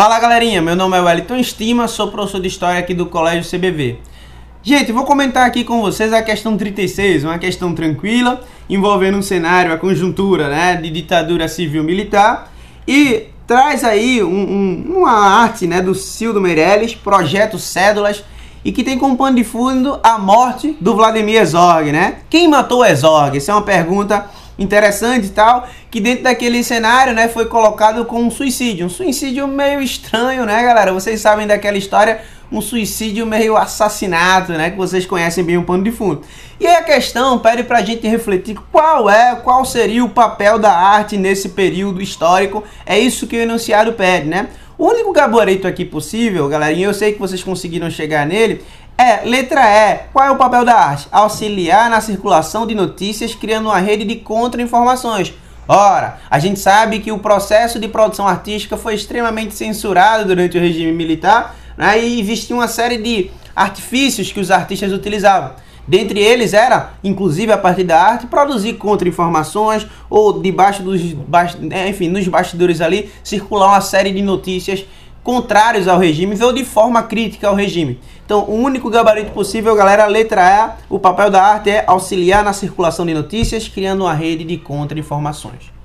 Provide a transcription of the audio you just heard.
Fala galerinha, meu nome é Wellington Estima, sou professor de História aqui do Colégio CBV. Gente, vou comentar aqui com vocês a questão 36, uma questão tranquila, envolvendo um cenário, a conjuntura né, de ditadura civil-militar e traz aí um, um, uma arte né, do Cildo Meirelles, projeto Cédulas, e que tem como pano de fundo a morte do Vladimir Herzog, né? Quem matou Herzog? Essa é uma pergunta interessante e tal, que dentro daquele cenário, né, foi colocado como um suicídio. Um suicídio meio estranho, né, galera? Vocês sabem daquela história, um suicídio meio assassinato, né, que vocês conhecem bem o pano de fundo. E aí a questão pede pra gente refletir qual é, qual seria o papel da arte nesse período histórico. É isso que o enunciado pede, né? O único gabarito aqui possível, galerinha, eu sei que vocês conseguiram chegar nele, é, letra E. Qual é o papel da arte? Auxiliar na circulação de notícias, criando uma rede de contra-informações. Ora, a gente sabe que o processo de produção artística foi extremamente censurado durante o regime militar né, e existia uma série de artifícios que os artistas utilizavam. Dentre eles era, inclusive a partir da arte, produzir contra-informações ou debaixo dos, enfim, nos bastidores ali circular uma série de notícias contrários ao regime ou de forma crítica ao regime. Então, o único gabarito possível, galera, letra A, o papel da arte é auxiliar na circulação de notícias, criando uma rede de contra-informações.